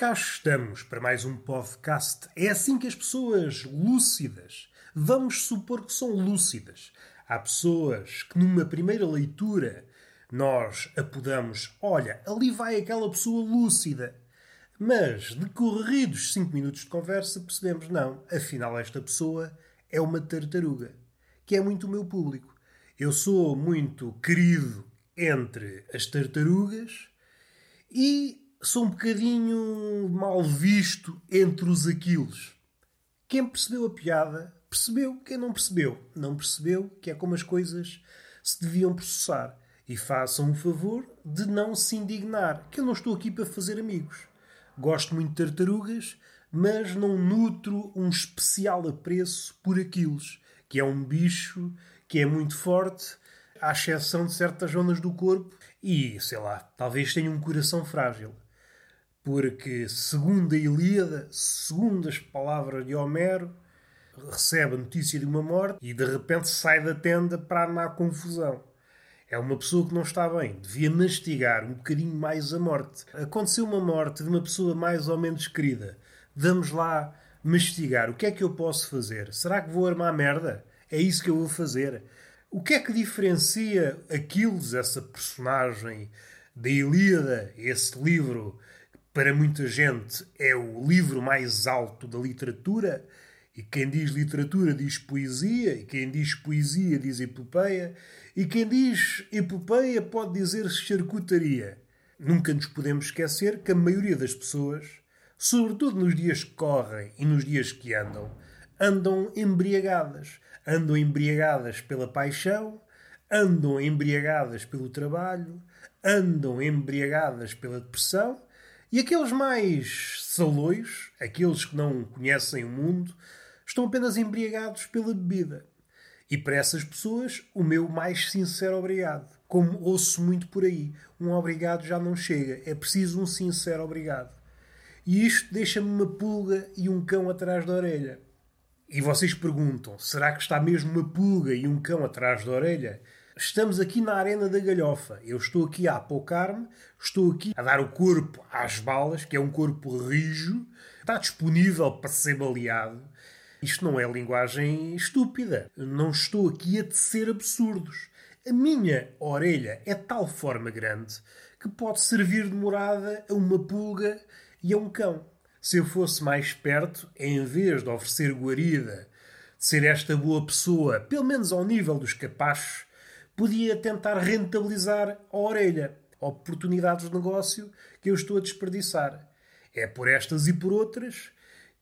Cá estamos para mais um podcast. É assim que as pessoas lúcidas, vamos supor que são lúcidas. Há pessoas que numa primeira leitura nós apodamos, olha, ali vai aquela pessoa lúcida. Mas, decorridos cinco minutos de conversa, percebemos, não, afinal esta pessoa é uma tartaruga, que é muito o meu público. Eu sou muito querido entre as tartarugas e sou um bocadinho mal visto entre os aquilos. Quem percebeu a piada, percebeu. Quem não percebeu, não percebeu que é como as coisas se deviam processar. E façam o favor de não se indignar, que eu não estou aqui para fazer amigos. Gosto muito de tartarugas, mas não nutro um especial apreço por aquilos, que é um bicho que é muito forte, à exceção de certas zonas do corpo, e, sei lá, talvez tenha um coração frágil porque, segundo a Ilíada, segundo as palavras de Homero, recebe a notícia de uma morte e de repente sai da tenda para na confusão. É uma pessoa que não está bem, devia mastigar um bocadinho mais a morte. Aconteceu uma morte de uma pessoa mais ou menos querida. Vamos lá mastigar. O que é que eu posso fazer? Será que vou armar merda? É isso que eu vou fazer. O que é que diferencia Aquiles, essa personagem da Ilíada, esse livro para muita gente é o livro mais alto da literatura, e quem diz literatura diz poesia, e quem diz poesia diz epopeia, e quem diz epopeia pode dizer charcutaria. Nunca nos podemos esquecer que a maioria das pessoas, sobretudo nos dias que correm e nos dias que andam, andam embriagadas. Andam embriagadas pela paixão, andam embriagadas pelo trabalho, andam embriagadas pela depressão e aqueles mais saloios, aqueles que não conhecem o mundo, estão apenas embriagados pela bebida. E para essas pessoas, o meu mais sincero obrigado. Como ouço muito por aí, um obrigado já não chega, é preciso um sincero obrigado. E isto deixa-me uma pulga e um cão atrás da orelha. E vocês perguntam: será que está mesmo uma pulga e um cão atrás da orelha? Estamos aqui na Arena da Galhofa. Eu estou aqui a apocar-me, estou aqui a dar o corpo às balas, que é um corpo rijo, está disponível para ser baleado. Isto não é linguagem estúpida. Não estou aqui a tecer absurdos. A minha orelha é de tal forma grande que pode servir de morada a uma pulga e a um cão. Se eu fosse mais perto, em vez de oferecer guarida, de ser esta boa pessoa, pelo menos ao nível dos capachos, podia tentar rentabilizar a orelha, oportunidades de negócio que eu estou a desperdiçar. É por estas e por outras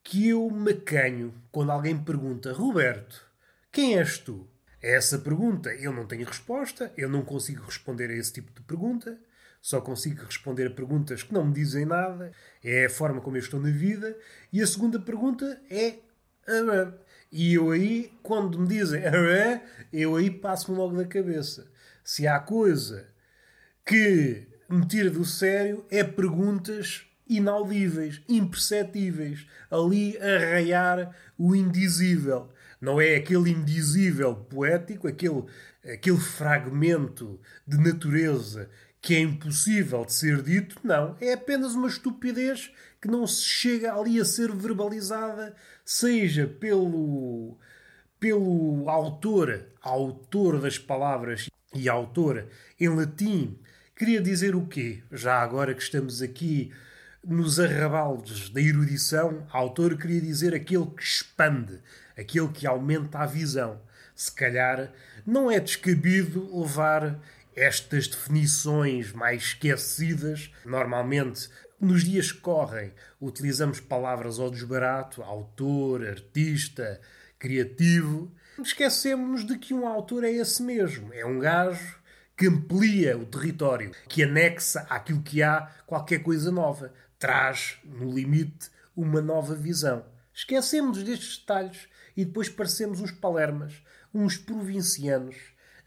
que eu me acanho quando alguém me pergunta: Roberto, quem és tu? A essa pergunta eu não tenho resposta, eu não consigo responder a esse tipo de pergunta, só consigo responder a perguntas que não me dizem nada, é a forma como eu estou na vida. E a segunda pergunta é: e eu aí, quando me dizem eu aí passo-me logo da cabeça. Se há coisa que me tira do sério, é perguntas inaudíveis, imperceptíveis, ali a raiar o indizível. Não é aquele indizível poético, aquele, aquele fragmento de natureza que é impossível de ser dito, não. É apenas uma estupidez que não se chega ali a ser verbalizada, seja pelo, pelo autor, autor das palavras e autor em latim. Queria dizer o quê? Já agora que estamos aqui nos arrabaldes da erudição, autor queria dizer aquele que expande, aquele que aumenta a visão. Se calhar não é descabido levar estas definições mais esquecidas, normalmente nos dias que correm utilizamos palavras ao desbarato, autor, artista, criativo. Esquecemos de que um autor é esse mesmo. É um gajo que amplia o território, que anexa àquilo que há qualquer coisa nova. Traz, no limite, uma nova visão. Esquecemos destes detalhes e depois parecemos uns palermas, uns provincianos,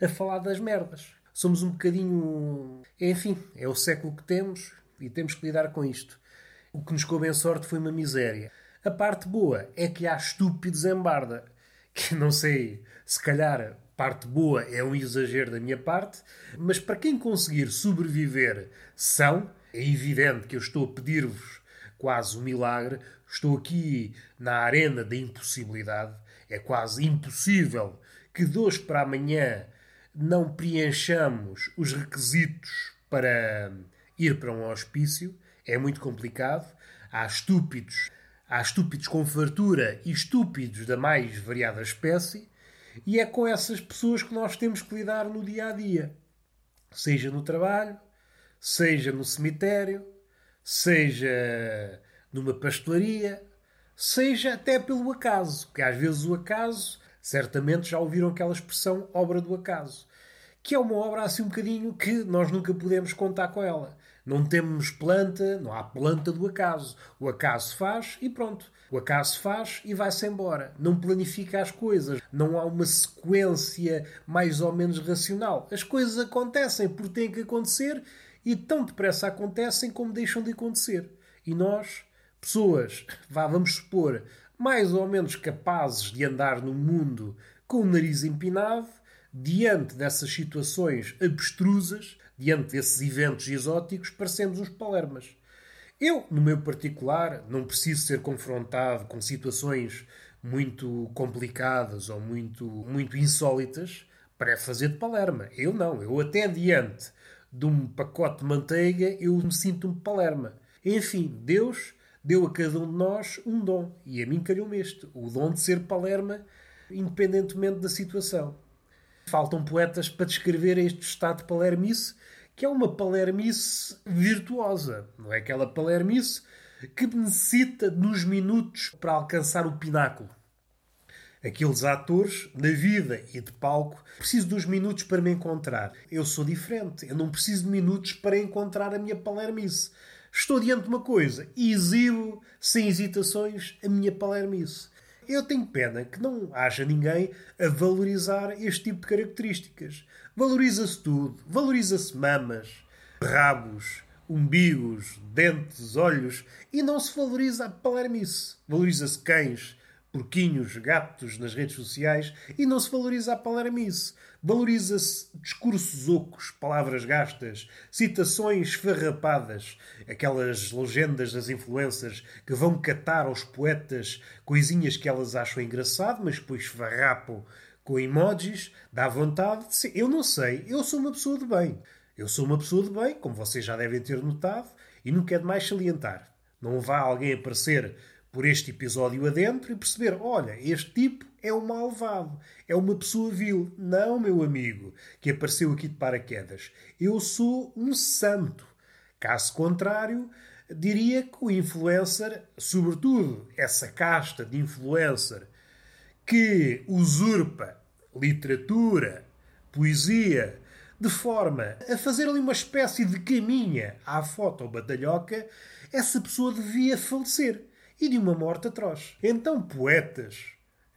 a falar das merdas somos um bocadinho. Enfim, é o século que temos e temos que lidar com isto. O que nos coube em sorte foi uma miséria. A parte boa é que há estúpidos em barda. Que não sei, se calhar parte boa é um exagero da minha parte, mas para quem conseguir sobreviver são, é evidente que eu estou a pedir-vos quase um milagre. Estou aqui na arena da impossibilidade. É quase impossível que de hoje para amanhã não preenchamos os requisitos para ir para um hospício. É muito complicado. Há estúpidos, há estúpidos com fartura e estúpidos da mais variada espécie. E é com essas pessoas que nós temos que lidar no dia a dia. Seja no trabalho, seja no cemitério, seja numa pastelaria, seja até pelo acaso, que às vezes o acaso, certamente já ouviram aquela expressão obra do acaso, que é uma obra assim um bocadinho que nós nunca podemos contar com ela. Não temos planta, não há planta do acaso. O acaso faz e pronto. O acaso faz e vai-se embora. Não planifica as coisas. Não há uma sequência mais ou menos racional. As coisas acontecem porque têm que acontecer e tão depressa acontecem como deixam de acontecer. E nós, pessoas, vá, vamos supor, mais ou menos capazes de andar no mundo com o nariz empinado, diante dessas situações abstrusas, diante desses eventos exóticos, parecemos uns palermas. Eu, no meu particular, não preciso ser confrontado com situações muito complicadas ou muito, muito insólitas para fazer de palerma. Eu não. Eu até diante de um pacote de manteiga, eu me sinto um palerma. Enfim, Deus deu a cada um de nós um dom. E a mim calhou-me este. O dom de ser palerma, independentemente da situação. Faltam poetas para descrever este estado de palermice, que é uma palermice virtuosa. Não é aquela palermice que necessita nos minutos para alcançar o pináculo. Aqueles atores, na vida e de palco, preciso dos minutos para me encontrar. Eu sou diferente. Eu não preciso de minutos para encontrar a minha palermice. Estou diante de uma coisa e exibo, sem hesitações, a minha palermice. Eu tenho pena que não haja ninguém a valorizar este tipo de características. Valoriza-se tudo. Valoriza-se mamas, rabos, umbigos, dentes, olhos e não se valoriza a palermice. Valoriza-se cães, porquinhos, gatos nas redes sociais e não se valoriza a palermice. Valoriza-se discursos ocos, palavras gastas, citações farrapadas, aquelas legendas das influências que vão catar aos poetas coisinhas que elas acham engraçado, mas depois farrapam com emojis, dá vontade de ser. Eu não sei, eu sou uma pessoa de bem. Eu sou uma pessoa de bem, como vocês já devem ter notado, e não quero mais salientar. Não vá alguém aparecer por este episódio adentro e perceber: olha, este tipo é um malvado, é uma pessoa vil. Não, meu amigo, que apareceu aqui de paraquedas. Eu sou um santo. Caso contrário, diria que o influencer, sobretudo essa casta de influencer que usurpa literatura, poesia, de forma a fazer ali uma espécie de caminha à foto batalhoca, essa pessoa devia falecer e de uma morte atroz. Então, poetas,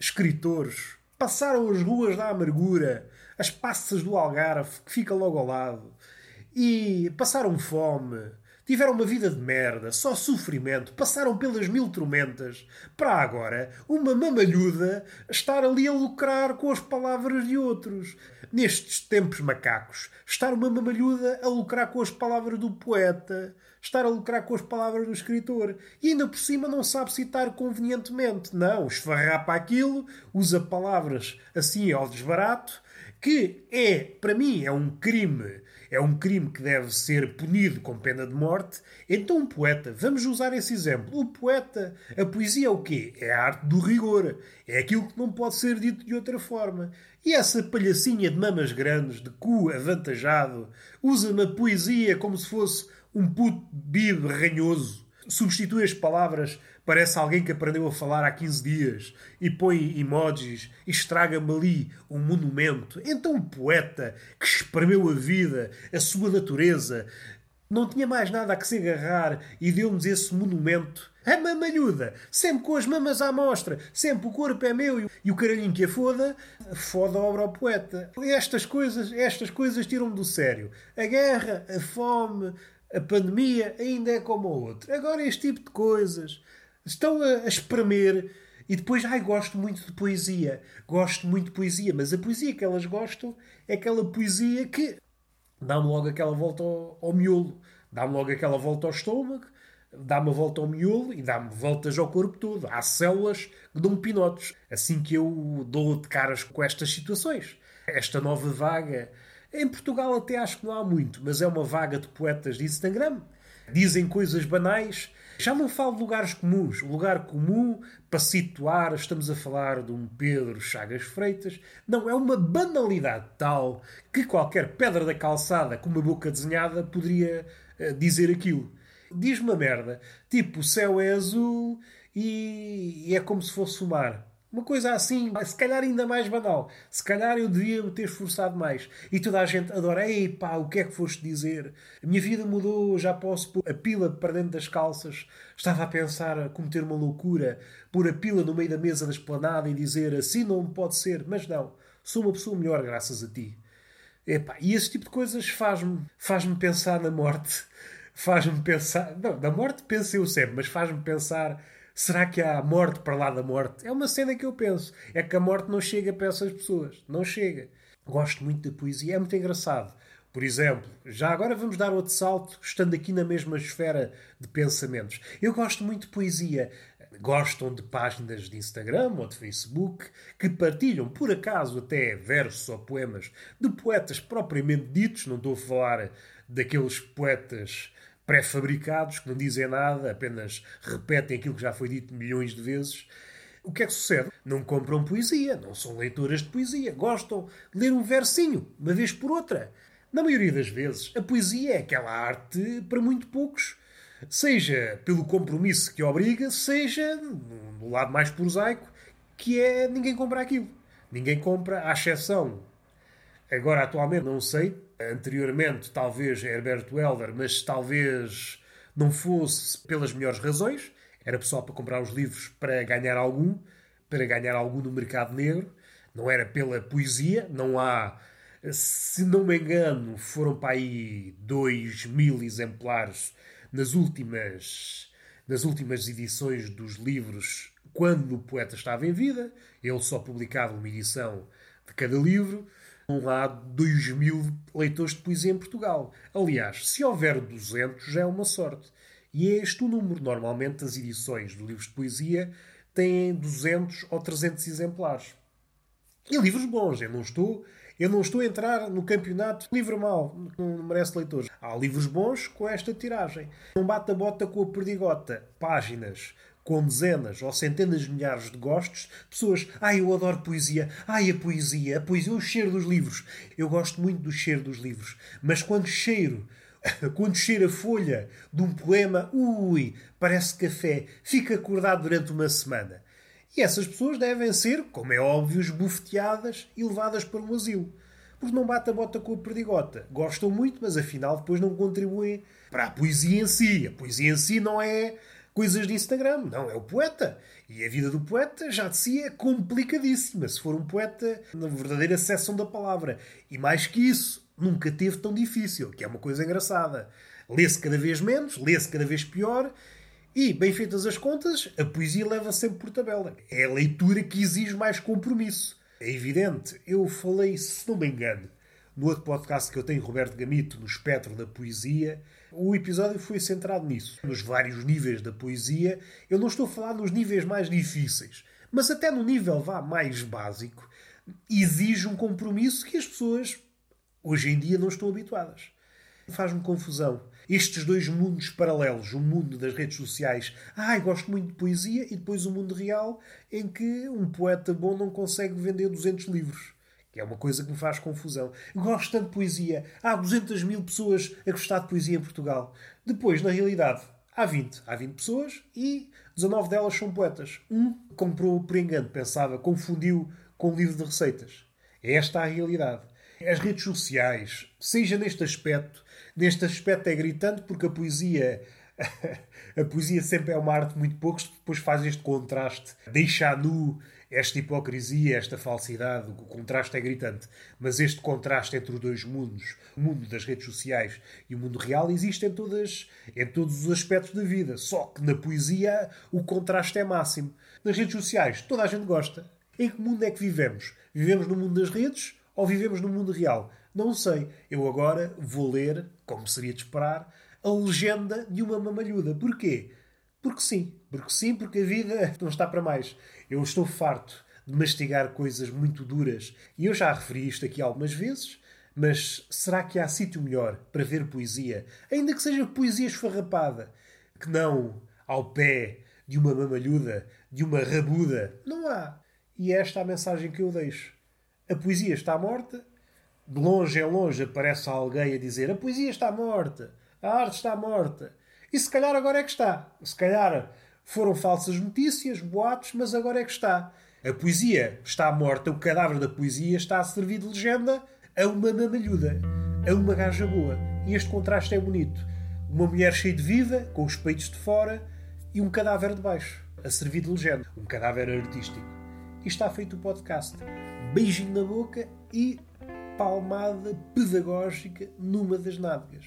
escritores, passaram as ruas da amargura, as passas do Algarve, que fica logo ao lado, e passaram fome, tiveram uma vida de merda, só sofrimento, passaram pelas mil tormentas, para agora uma mamalhuda estar ali a lucrar com as palavras de outros. Nestes tempos macacos, estar uma mamalhuda a lucrar com as palavras do poeta, estar a lucrar com as palavras do escritor. E ainda por cima não sabe citar convenientemente. Não, esfarrapa aquilo, usa palavras assim ao desbarato, que é, para mim, é um crime. É um crime que deve ser punido com pena de morte. Então, um poeta, vamos usar esse exemplo. O poeta, a poesia é o quê? É a arte do rigor. É aquilo que não pode ser dito de outra forma. E essa palhacinha de mamas grandes, de cu avantajado, usa-me a poesia como se fosse um puto bibe ranhoso, substitui as palavras, parece alguém que aprendeu a falar há 15 dias e põe emojis e estraga-me ali um monumento. Então um poeta que espremeu a vida, a sua natureza, não tinha mais nada a que se agarrar e deu-nos esse monumento. A mamalhuda, sempre com as mamas à mostra, sempre o corpo é meu e o caralhinho que a foda, foda a obra ao poeta. Estas coisas, estas coisas tiram-me do sério. A guerra, a fome, a pandemia ainda é como a outra. Agora este tipo de coisas estão a, a espremer e depois, ai, gosto muito de poesia. Gosto muito de poesia, mas a poesia que elas gostam é aquela poesia que dá-me logo aquela volta ao, ao miolo, dá-me logo aquela volta ao estômago, dá-me a volta ao miolo e dá-me voltas ao corpo todo. Há células que dão pinotes. Assim que eu dou de caras com estas situações. Esta nova vaga. Em Portugal até acho que não há muito, mas é uma vaga de poetas de Instagram. Dizem coisas banais. Já não falo de lugares comuns. O lugar comum, para situar, estamos a falar de um Pedro Chagas Freitas. Não, é uma banalidade tal que qualquer pedra da calçada com uma boca desenhada poderia uh, dizer aquilo diz uma merda. Tipo, o céu é azul e, e é como se fosse o mar. Uma coisa assim, se calhar ainda mais banal. Se calhar eu devia me ter esforçado mais. E toda a gente adora. Ei pá, o que é que foste dizer? A minha vida mudou, já posso pôr a pila para dentro das calças. Estava a pensar a cometer uma loucura, pôr a pila no meio da mesa da esplanada e dizer assim não pode ser. Mas não, sou uma pessoa melhor graças a ti. Epá, e esse tipo de coisas faz-me faz pensar na morte faz-me pensar. Não, da morte penso eu sempre, mas faz-me pensar. Será que há morte para lá da morte? É uma cena que eu penso. É que a morte não chega para essas pessoas. Não chega. Gosto muito da poesia. É muito engraçado. Por exemplo, já agora vamos dar outro salto, estando aqui na mesma esfera de pensamentos. Eu gosto muito de poesia. Gostam de páginas de Instagram ou de Facebook que partilham, por acaso, até versos ou poemas de poetas propriamente ditos. Não estou a falar daqueles poetas pré-fabricados que não dizem nada, apenas repetem aquilo que já foi dito milhões de vezes. O que é que sucede? Não compram poesia, não são leitoras de poesia, gostam de ler um versinho, uma vez por outra. Na maioria das vezes, a poesia é aquela arte para muito poucos, seja pelo compromisso que obriga, seja no lado mais prosaico, que é ninguém compra aquilo. Ninguém compra, à exceção. Agora, atualmente, não sei, anteriormente talvez Herbert Welder, mas talvez não fosse pelas melhores razões. Era pessoal para comprar os livros para ganhar algum, para ganhar algum no mercado negro. Não era pela poesia, não há, se não me engano, foram para aí 2 mil exemplares nas últimas, nas últimas edições dos livros quando o poeta estava em vida. Ele só publicava uma edição de cada livro não há 2 mil leitores de poesia em Portugal. Aliás, se houver 200 já é uma sorte. E é este o número. Normalmente as edições de livros de poesia têm 200 ou 300 exemplares. E livros bons. Eu não estou, eu não estou a entrar no campeonato livro mau, não merece leitores. Há livros bons com esta tiragem. Não bate a bota com a perdigota. Páginas com dezenas ou centenas de milhares de gostos, pessoas, ai, ah, eu adoro poesia, ai, a poesia, a poesia, o cheiro dos livros. Eu gosto muito do cheiro dos livros, mas quando cheiro, quando cheiro a folha de um poema, ui, parece café, fica acordado durante uma semana. E essas pessoas devem ser, como é óbvio, esbufeteadas e levadas para um asilo. Porque não bate a bota com a perdigota. Gostam muito, mas afinal depois não contribuem para a poesia em si. A poesia em si não é coisas de Instagram. Não, é o poeta. E a vida do poeta já de si é complicadíssima. Se for um poeta na verdadeira seção da palavra. E mais que isso, nunca teve tão difícil, que é uma coisa engraçada. Lê-se cada vez menos, lê-se cada vez pior. E, bem feitas as contas, a poesia leva sempre por tabela. É a leitura que exige mais compromisso. É evidente, eu falei, se não me engano, no outro podcast que eu tenho, Roberto Gamito, no espectro da poesia, o episódio foi centrado nisso. Nos vários níveis da poesia, eu não estou a falar nos níveis mais difíceis, mas até no nível vá mais básico, exige um compromisso que as pessoas hoje em dia não estão habituadas. Faz-me confusão. Estes dois mundos paralelos, o mundo das redes sociais, ai, gosto muito de poesia, e depois o mundo real, em que um poeta bom não consegue vender 200 livros que é uma coisa que me faz confusão. Gosto tanto de poesia. Há 200 mil pessoas a gostar de poesia em Portugal. Depois, na realidade, há 20. Há 20 pessoas e 19 delas são poetas. Um comprou por engano, pensava, confundiu com um livro de receitas. É esta a realidade. As redes sociais, seja neste aspecto, neste aspecto é gritante porque a poesia a poesia sempre é uma arte muito poucos, depois faz este contraste, deixa nu esta hipocrisia, esta falsidade, o contraste é gritante. Mas este contraste entre os dois mundos, o mundo das redes sociais e o mundo real, existe em, todas, em todos os aspectos da vida. Só que na poesia o contraste é máximo. Nas redes sociais toda a gente gosta. Em que mundo é que vivemos? Vivemos no mundo das redes ou vivemos no mundo real? Não sei. Eu agora vou ler, como seria de esperar, a legenda de uma mamalhuda. Porquê? Porque sim. Porque sim, porque a vida não está para mais. Eu estou farto de mastigar coisas muito duras. E eu já referi isto aqui algumas vezes, mas será que há sítio melhor para ver poesia? Ainda que seja poesia esfarrapada, que não ao pé de uma mamalhuda, de uma rabuda. Não há. E é esta a mensagem que eu deixo. A poesia está morta. De longe em longe aparece alguém a dizer a poesia está morta, a arte está morta. E se calhar agora é que está. Se calhar foram falsas notícias, boatos, mas agora é que está. A poesia está morta, o cadáver da poesia está a servir de legenda a uma mamalhuda, a uma gaja boa. E este contraste é bonito. Uma mulher cheia de vida, com os peitos de fora, e um cadáver de baixo, a servir de legenda. Um cadáver artístico. E está feito o podcast. Beijinho na boca e palmada pedagógica numa das nádegas.